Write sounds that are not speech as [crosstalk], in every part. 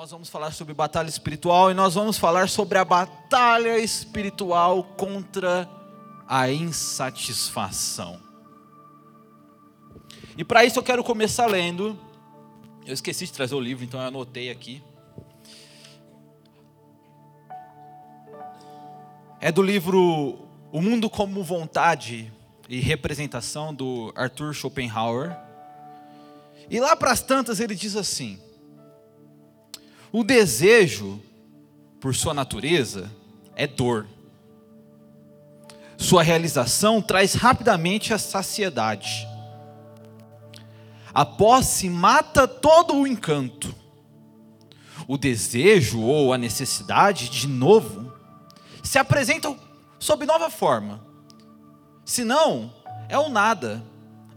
Nós vamos falar sobre batalha espiritual e nós vamos falar sobre a batalha espiritual contra a insatisfação. E para isso eu quero começar lendo. Eu esqueci de trazer o livro, então eu anotei aqui. É do livro O Mundo como Vontade e Representação, do Arthur Schopenhauer. E lá para as tantas ele diz assim: O desejo, por sua natureza, é dor. Sua realização traz rapidamente a saciedade. A posse mata todo o encanto. O desejo ou a necessidade, de novo, se apresentam sob nova forma. Se não, é o nada,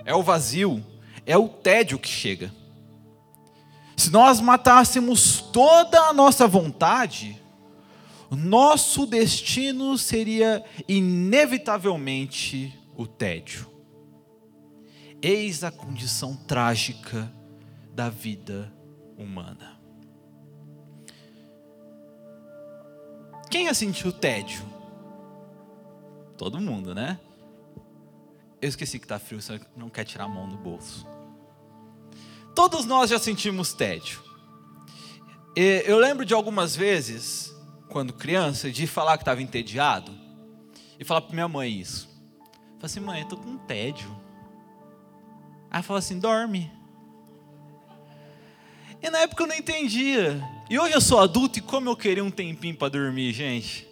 é o vazio, é o tédio que chega. Se nós matássemos toda a nossa vontade, nosso destino seria inevitavelmente o tédio. Eis a condição trágica da vida humana. Quem já sentiu tédio? Todo mundo, né? Eu esqueci que está frio, você não quer tirar a mão do bolso. Todos nós já sentimos tédio. Eu lembro de algumas vezes, quando criança, de falar que estava entediado e falar para minha mãe isso. Falei assim, mãe, eu estou com tédio. Ela falou assim, dorme. E na época eu não entendia. E hoje eu sou adulto e como eu queria um tempinho para dormir, gente.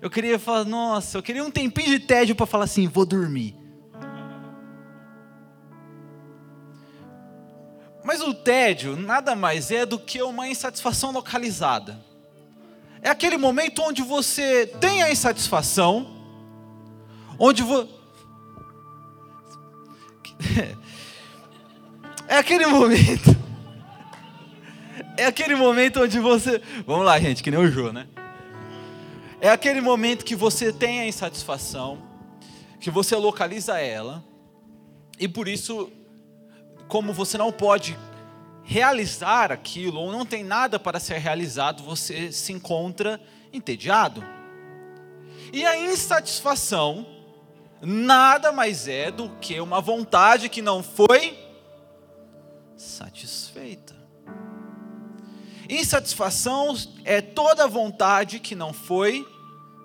Eu queria falar, nossa, eu queria um tempinho de tédio para falar assim, vou dormir. Mas o tédio nada mais é do que uma insatisfação localizada. É aquele momento onde você tem a insatisfação, onde você. [laughs] É aquele momento é aquele momento onde você. Vamos lá, gente, que nem o Jô, né? É aquele momento que você tem a insatisfação, que você localiza ela, e por isso, como você não pode realizar aquilo, ou não tem nada para ser realizado, você se encontra entediado. E a insatisfação nada mais é do que uma vontade que não foi satisfeita. Insatisfação é toda vontade que não foi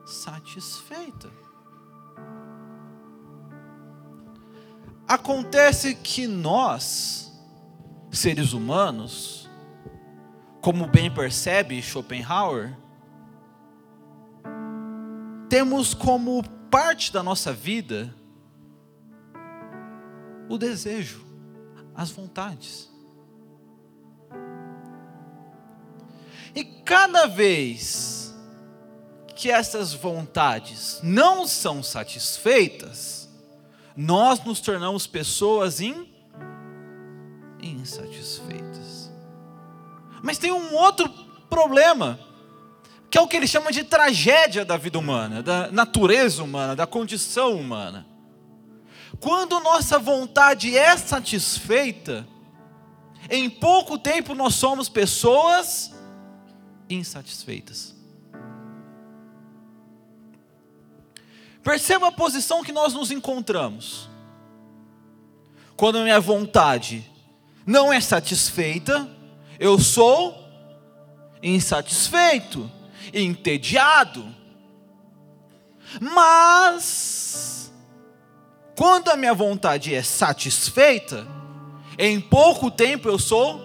satisfeita. Acontece que nós, seres humanos, como bem percebe Schopenhauer, temos como parte da nossa vida o desejo, as vontades. E cada vez que essas vontades não são satisfeitas, nós nos tornamos pessoas in... insatisfeitas. Mas tem um outro problema, que é o que ele chama de tragédia da vida humana, da natureza humana, da condição humana. Quando nossa vontade é satisfeita, em pouco tempo nós somos pessoas insatisfeitas. Perceba a posição que nós nos encontramos. Quando a minha vontade não é satisfeita, eu sou insatisfeito, entediado. Mas, quando a minha vontade é satisfeita, em pouco tempo eu sou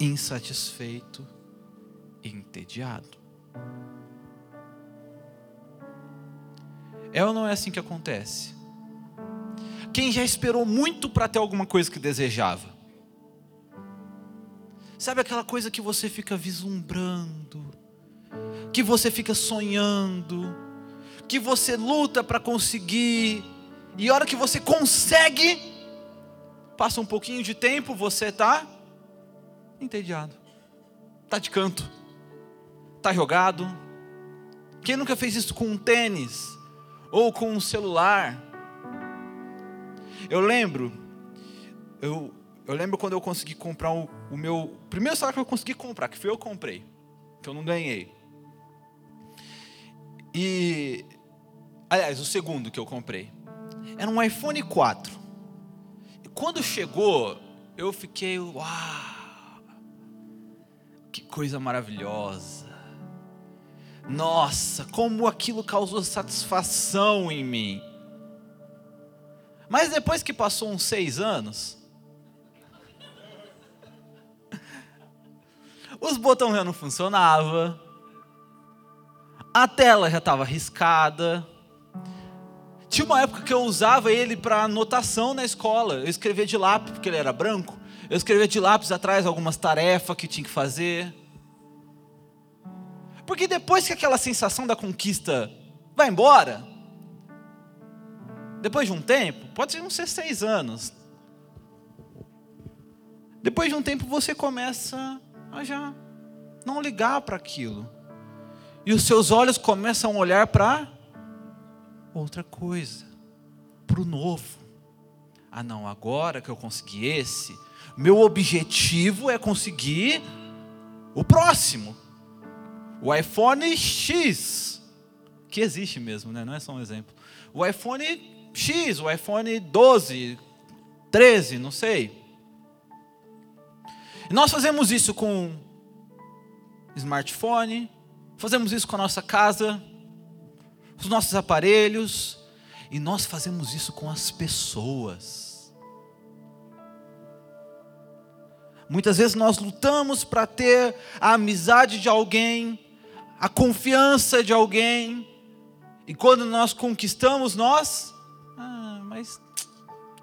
insatisfeito entediado. É ou não é assim que acontece? Quem já esperou muito para ter alguma coisa que desejava? Sabe aquela coisa que você fica vislumbrando, que você fica sonhando, que você luta para conseguir, e a hora que você consegue, passa um pouquinho de tempo, você está entediado, está de canto está jogado. Quem nunca fez isso com um tênis ou com um celular? Eu lembro, eu Eu lembro quando eu consegui comprar o, o meu primeiro celular que eu consegui comprar, que foi eu que comprei, que eu não ganhei. E aliás, o segundo que eu comprei era um iPhone 4. E quando chegou, eu fiquei, uau! Que coisa maravilhosa. Nossa, como aquilo causou satisfação em mim. Mas depois que passou uns seis anos, os botões já não funcionavam, a tela já estava riscada. Tinha uma época que eu usava ele para anotação na escola. Eu escrevia de lápis, porque ele era branco. Eu escrevia de lápis atrás algumas tarefas que tinha que fazer. Porque depois que aquela sensação da conquista vai embora, depois de um tempo, pode ser seis anos, depois de um tempo você começa a já não ligar para aquilo. E os seus olhos começam a olhar para outra coisa, para o novo. Ah, não, agora que eu consegui esse, meu objetivo é conseguir o próximo. O iPhone X, que existe mesmo, né? não é só um exemplo. O iPhone X, o iPhone 12, 13, não sei. Nós fazemos isso com smartphone, fazemos isso com a nossa casa, os nossos aparelhos, e nós fazemos isso com as pessoas. Muitas vezes nós lutamos para ter a amizade de alguém, a confiança de alguém, e quando nós conquistamos, nós, ah, mas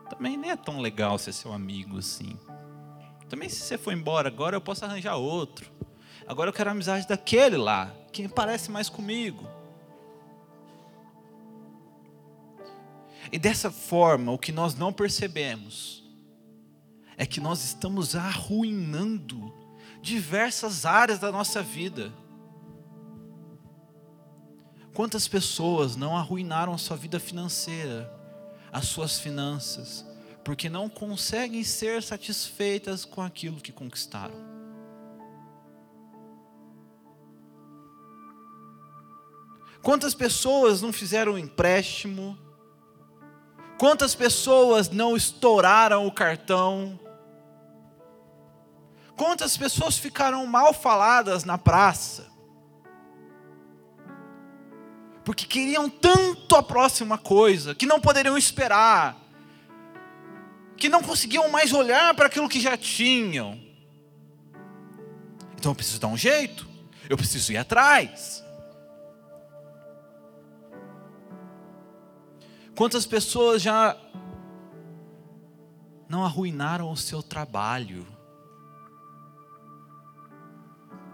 também nem é tão legal ser seu amigo assim. Também se você for embora agora, eu posso arranjar outro. Agora eu quero a amizade daquele lá, que parece mais comigo. E dessa forma, o que nós não percebemos é que nós estamos arruinando diversas áreas da nossa vida. Quantas pessoas não arruinaram a sua vida financeira, as suas finanças, porque não conseguem ser satisfeitas com aquilo que conquistaram? Quantas pessoas não fizeram um empréstimo? Quantas pessoas não estouraram o cartão? Quantas pessoas ficaram mal faladas na praça? Porque queriam tanto a próxima coisa, que não poderiam esperar, que não conseguiam mais olhar para aquilo que já tinham. Então eu preciso dar um jeito, eu preciso ir atrás. Quantas pessoas já não arruinaram o seu trabalho?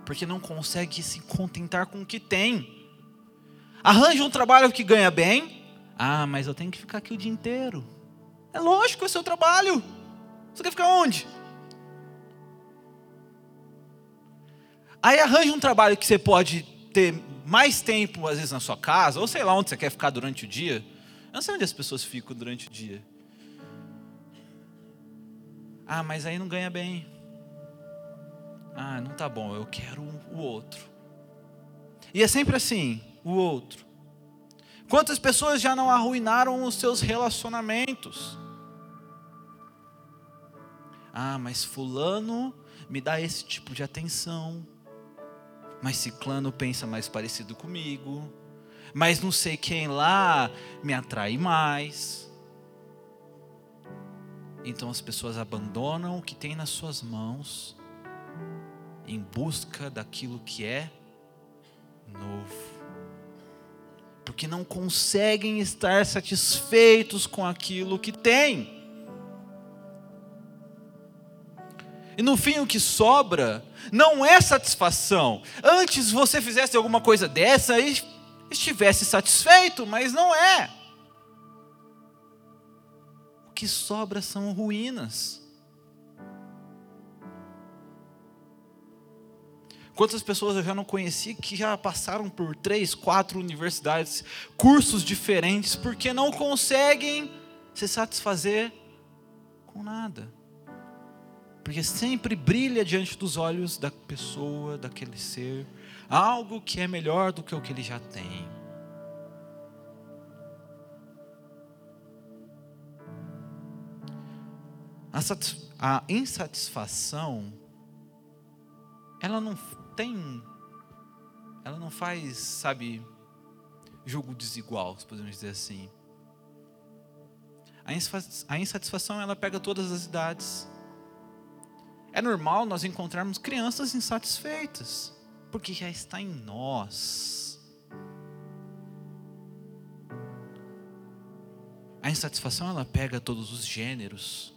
Porque não consegue se contentar com o que tem. Arranja um trabalho que ganha bem. Ah, mas eu tenho que ficar aqui o dia inteiro. É lógico, é seu trabalho. Você quer ficar onde? Aí arranja um trabalho que você pode ter mais tempo, às vezes, na sua casa, ou sei lá onde você quer ficar durante o dia. Eu não sei onde as pessoas ficam durante o dia. Ah, mas aí não ganha bem. Ah, não tá bom, eu quero o outro. E é sempre assim, o outro. Quantas pessoas já não arruinaram os seus relacionamentos? Ah, mas fulano me dá esse tipo de atenção. Mas ciclano pensa mais parecido comigo mas não sei quem lá me atrai mais. Então as pessoas abandonam o que tem nas suas mãos em busca daquilo que é novo. Porque não conseguem estar satisfeitos com aquilo que têm. E no fim o que sobra não é satisfação. Antes você fizesse alguma coisa dessa e estivesse satisfeito, mas não é. O que sobra são ruínas. Quantas pessoas eu já não conheci que já passaram por três, quatro universidades, cursos diferentes, porque não conseguem se satisfazer com nada. Porque sempre brilha diante dos olhos da pessoa, daquele ser, algo que é melhor do que o que ele já tem. A, insatisfação, ela não tem, ela não faz, sabe, jogo desigual, podemos dizer assim. A insatisfação, ela pega todas as idades. É normal nós encontrarmos crianças insatisfeitas, porque já está em nós. A insatisfação ela pega todos os gêneros.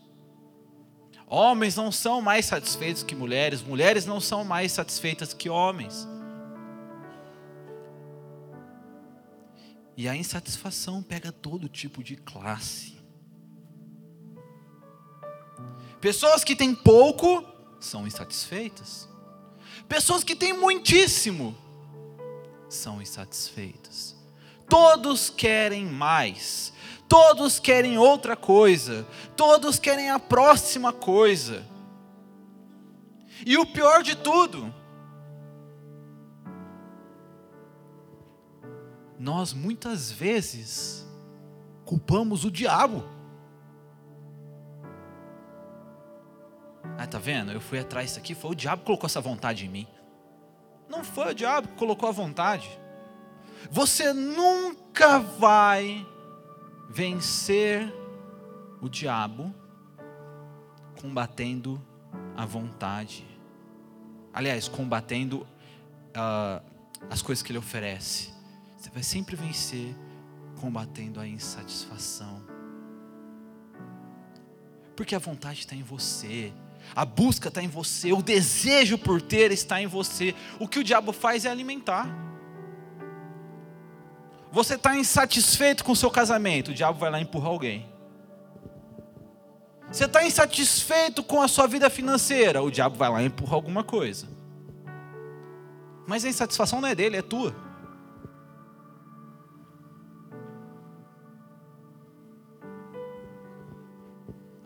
Homens não são mais satisfeitos que mulheres, mulheres não são mais satisfeitas que homens. E a insatisfação pega todo tipo de classe. Pessoas que têm pouco são insatisfeitas. Pessoas que têm muitíssimo são insatisfeitas. Todos querem mais. Todos querem outra coisa. Todos querem a próxima coisa. E o pior de tudo, nós muitas vezes culpamos o diabo. Ah, tá vendo? Eu fui atrás disso aqui, foi o diabo que colocou essa vontade em mim. Não foi o diabo que colocou a vontade. Você nunca vai vencer o diabo combatendo a vontade. Aliás, combatendo uh, as coisas que ele oferece. Você vai sempre vencer combatendo a insatisfação. Porque a vontade está em você. A busca está em você, o desejo por ter está em você. O que o diabo faz é alimentar. Você está insatisfeito com o seu casamento, o diabo vai lá empurrar alguém. Você está insatisfeito com a sua vida financeira, o diabo vai lá e empurra alguma coisa. Mas a insatisfação não é dele, é tua.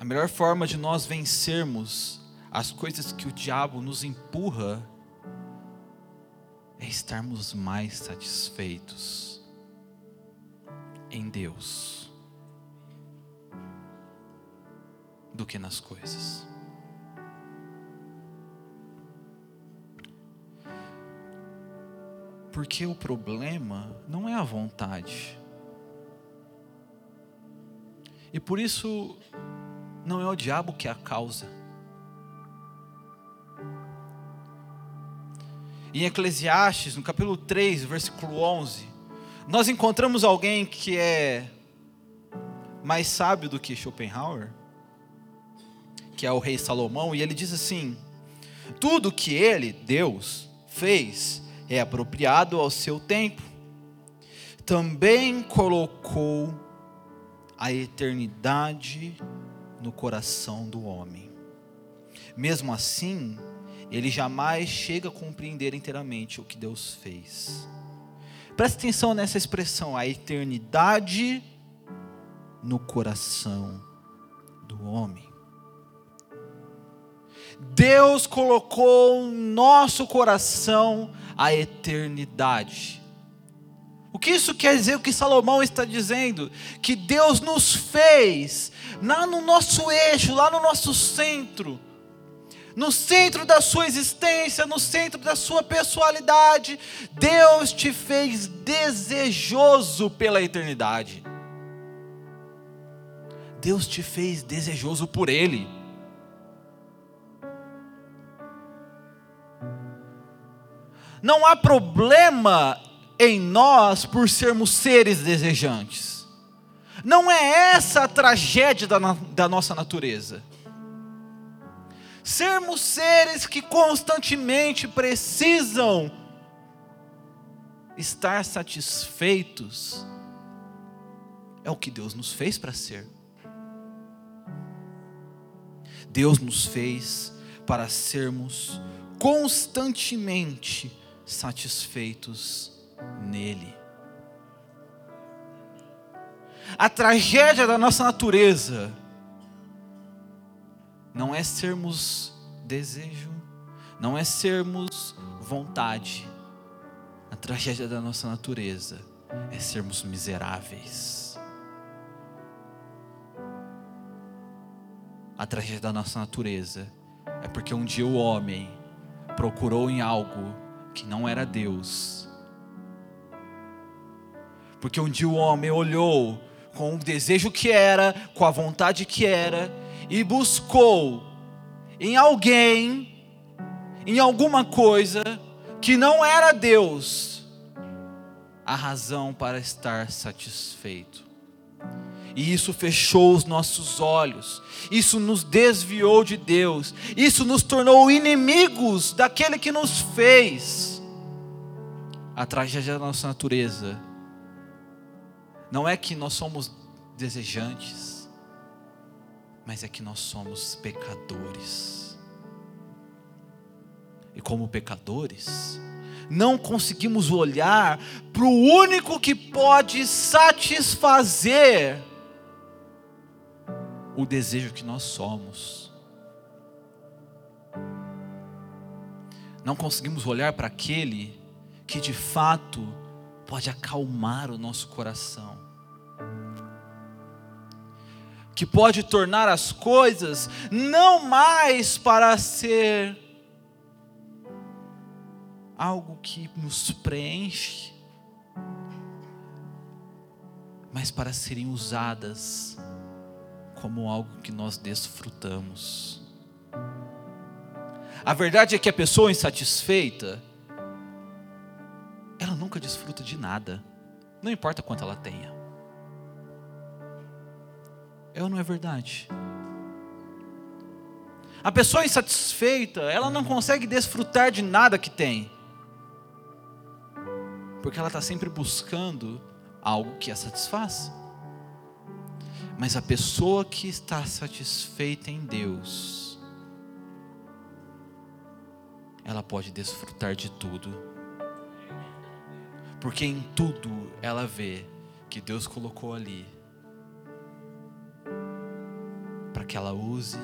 A melhor forma de nós vencermos as coisas que o diabo nos empurra é estarmos mais satisfeitos em Deus do que nas coisas. Porque o problema não é a vontade. E por isso não é o diabo que é a causa. Em Eclesiastes, no capítulo 3, versículo 11, nós encontramos alguém que é mais sábio do que Schopenhauer, que é o rei Salomão, e ele diz assim: Tudo que ele, Deus, fez é apropriado ao seu tempo. Também colocou a eternidade no coração do homem. Mesmo assim, ele jamais chega a compreender inteiramente o que Deus fez. Preste atenção nessa expressão, a eternidade no coração do homem. Deus colocou no nosso coração a eternidade. O que isso quer dizer? O que Salomão está dizendo? Que Deus nos fez lá no nosso eixo, lá no nosso centro, no centro da sua existência, no centro da sua pessoalidade. Deus te fez desejoso pela eternidade. Deus te fez desejoso por Ele. Não há problema em nós por sermos seres desejantes. Não é essa a tragédia da, da nossa natureza. Sermos seres que constantemente precisam estar satisfeitos é o que Deus nos fez para ser. Deus nos fez para sermos constantemente satisfeitos nele. A tragédia da nossa natureza não é sermos desejo, não é sermos vontade. A tragédia da nossa natureza é sermos miseráveis. A tragédia da nossa natureza é porque um dia o homem procurou em algo que não era Deus. Porque um dia o homem olhou com o desejo que era, com a vontade que era, e buscou em alguém, em alguma coisa, que não era Deus, a razão para estar satisfeito. E isso fechou os nossos olhos, isso nos desviou de Deus, isso nos tornou inimigos daquele que nos fez. A tragédia da nossa natureza não é que nós somos desejantes, mas é que nós somos pecadores. E como pecadores, não conseguimos olhar para o único que pode satisfazer o desejo que nós somos. Não conseguimos olhar para aquele que de fato pode acalmar o nosso coração, que pode tornar as coisas não mais para ser algo que nos preenche, mas para serem usadas como algo que nós desfrutamos. A verdade é que a pessoa insatisfeita, ela nunca desfruta de nada, não importa quanto ela tenha. É ou não é verdade? A pessoa insatisfeita, ela não consegue desfrutar de nada que tem, porque ela está sempre buscando algo que a satisfaça. Mas a pessoa que está satisfeita em Deus, ela pode desfrutar de tudo, porque em tudo ela vê que Deus colocou ali que ela use,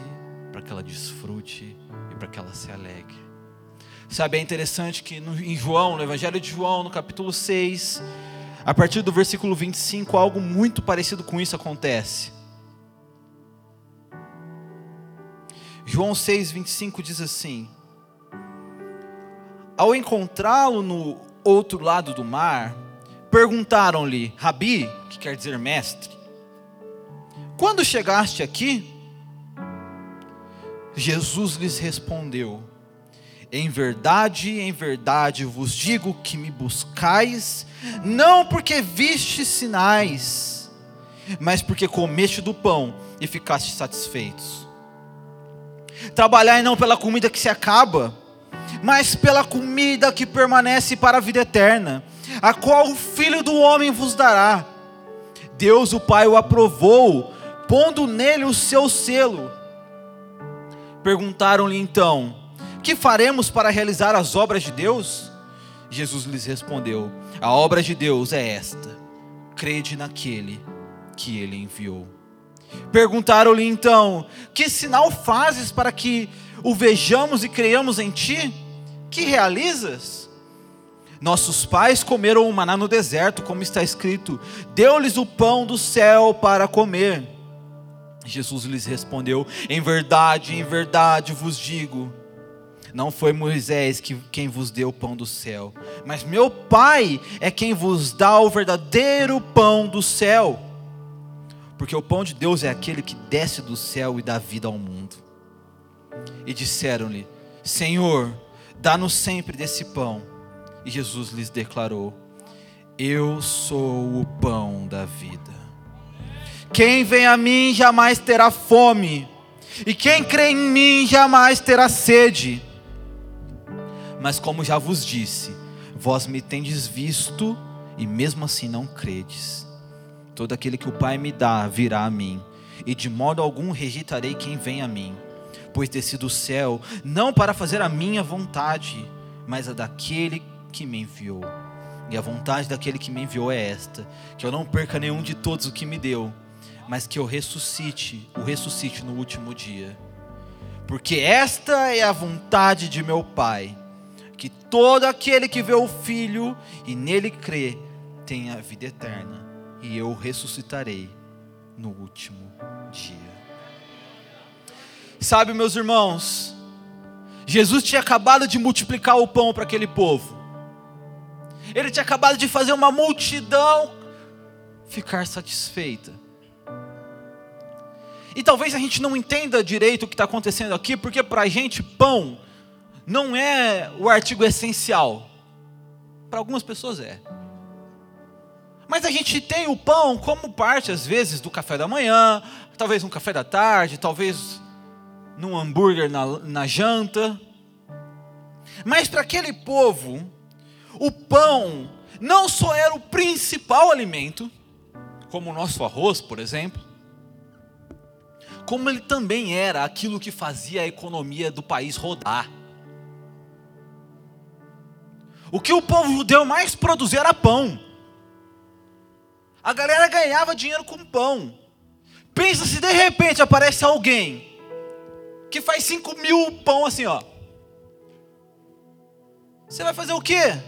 para que ela desfrute e para que ela se alegre. Sabe, é interessante que no, em João, no Evangelho de João, no capítulo 6, a partir do versículo 25, algo muito parecido com isso acontece. João 6, 25 diz assim: Ao encontrá-lo no outro lado do mar, perguntaram-lhe, Rabi, que quer dizer mestre, quando chegaste aqui? Jesus lhes respondeu: em verdade, em verdade vos digo que me buscais, não porque viste sinais, mas porque comeste do pão e ficaste satisfeitos. Trabalhai não pela comida que se acaba, mas pela comida que permanece para a vida eterna, a qual o Filho do Homem vos dará. Deus o Pai o aprovou, pondo nele o seu selo. Perguntaram-lhe então: que faremos para realizar as obras de Deus? Jesus lhes respondeu: A obra de Deus é esta: crede naquele que ele enviou. Perguntaram-lhe então: Que sinal fazes para que o vejamos e creiamos em ti? Que realizas? Nossos pais comeram o maná no deserto, como está escrito: Deu-lhes o pão do céu para comer. Jesus lhes respondeu: Em verdade, em verdade vos digo não foi Moisés que, quem vos deu o pão do céu, mas meu Pai é quem vos dá o verdadeiro pão do céu. Porque o pão de Deus é aquele que desce do céu e dá vida ao mundo. E disseram-lhe: Senhor, dá-nos sempre desse pão. E Jesus lhes declarou: Eu sou o pão da vida. Quem vem a mim jamais terá fome, e quem crê em mim jamais terá sede. Mas como já vos disse, vós me tendes visto e mesmo assim não credes. Todo aquele que o Pai me dá virá a mim, e de modo algum rejeitarei quem vem a mim, pois desci do céu não para fazer a minha vontade, mas a daquele que me enviou. E a vontade daquele que me enviou é esta: que eu não perca nenhum de todos o que me deu, mas que eu ressuscite, o ressuscite no último dia. Porque esta é a vontade de meu Pai, que todo aquele que vê o Filho e nele crê tenha vida eterna, e eu ressuscitarei no último dia. Sabe, meus irmãos, Jesus tinha acabado de multiplicar o pão para aquele povo. Ele tinha acabado de fazer uma multidão ficar satisfeita. E talvez a gente não entenda direito o que está acontecendo aqui, porque para a gente pão não é o artigo essencial. Para algumas pessoas é. Mas a gente tem o pão como parte, às vezes, do café da manhã, talvez um café da tarde, talvez num hambúrguer na, na janta. Mas para aquele povo, o pão não só era o principal alimento, como o nosso arroz, por exemplo, como ele também era aquilo que fazia a economia do país rodar. O que o povo judeu mais produzia era pão. A galera ganhava dinheiro com pão. Pensa se de repente aparece alguém que faz 5 mil pão assim, ó. Você vai fazer o quê?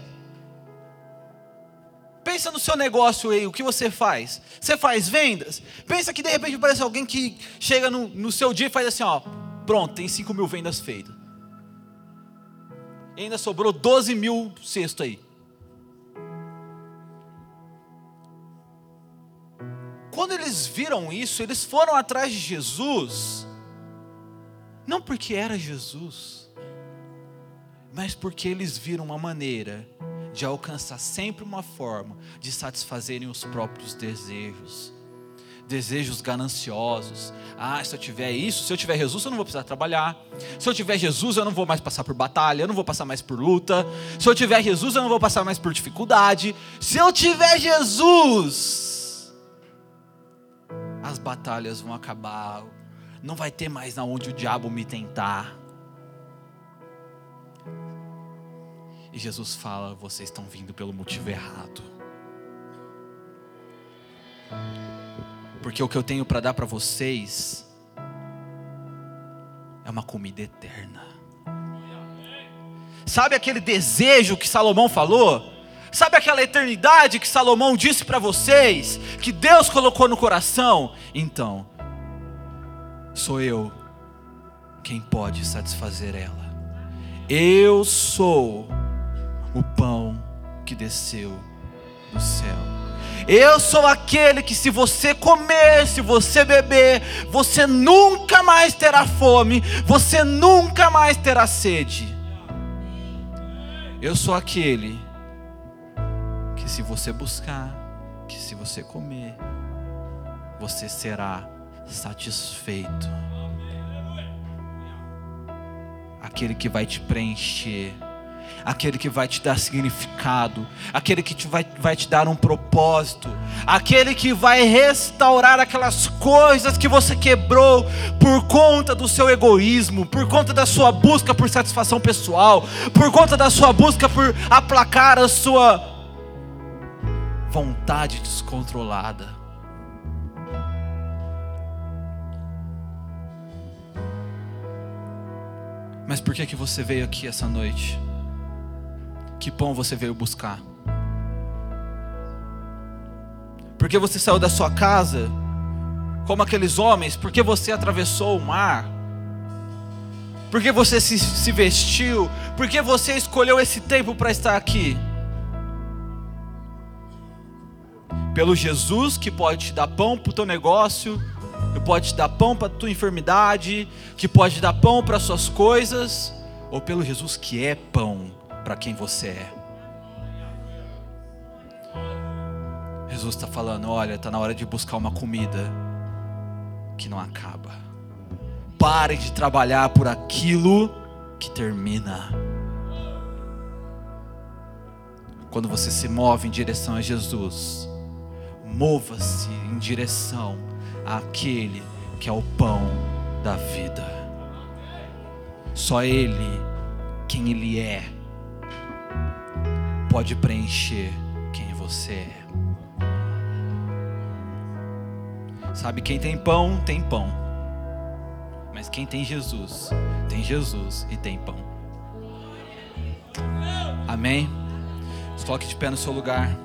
Pensa no seu negócio aí, o que você faz? Você faz vendas? Pensa que de repente aparece alguém que chega no, no seu dia e faz assim, ó. Pronto, tem 5 mil vendas feitas. E ainda sobrou 12 mil cestos aí. Quando eles viram isso, eles foram atrás de Jesus não porque era Jesus, mas porque eles viram uma maneira de alcançar sempre uma forma de satisfazerem os próprios desejos. Desejos gananciosos. Ah, se eu tiver isso, se eu tiver Jesus, eu não vou precisar trabalhar. Se eu tiver Jesus, eu não vou mais passar por batalha, eu não vou passar mais por luta. Se eu tiver Jesus, eu não vou passar mais por dificuldade. Se eu tiver Jesus, as batalhas vão acabar, não vai ter mais aonde o diabo me tentar. E Jesus fala: vocês estão vindo pelo motivo errado. Porque o que eu tenho para dar para vocês é uma comida eterna. Sabe aquele desejo que Salomão falou? Sabe aquela eternidade que Salomão disse para vocês, que Deus colocou no coração? Então, sou eu quem pode satisfazer ela. Eu sou o pão que desceu do céu. Eu sou aquele que, se você comer, se você beber, você nunca mais terá fome, você nunca mais terá sede. Eu sou aquele que, se você buscar, que se você comer, você será satisfeito. Aquele que vai te preencher, aquele que vai te dar significado, aquele que te vai, vai te dar um propósito, aquele que vai restaurar aquelas coisas que você quebrou por conta do seu egoísmo, por conta da sua busca por satisfação pessoal, por conta da sua busca por aplacar a sua vontade descontrolada. Mas por que que você veio aqui essa noite? Que pão você veio buscar? Porque você saiu da sua casa como aqueles homens? Porque você atravessou o mar? Porque você se, se vestiu? Porque você escolheu esse tempo para estar aqui? Pelo Jesus que pode te dar pão para o teu negócio, que pode te dar pão para a tua enfermidade, que pode dar pão para as suas coisas, ou pelo Jesus que é pão para quem você é. Jesus está falando: olha, está na hora de buscar uma comida que não acaba. Pare de trabalhar por aquilo que termina. Quando você se move em direção a Jesus, mova-se em direção àquele que é o pão da vida. Só Ele, quem Ele é, pode preencher quem você é. Sabe, quem tem pão, tem pão. Mas quem tem Jesus, tem Jesus e tem pão. Amém? Coloque de pé no seu lugar.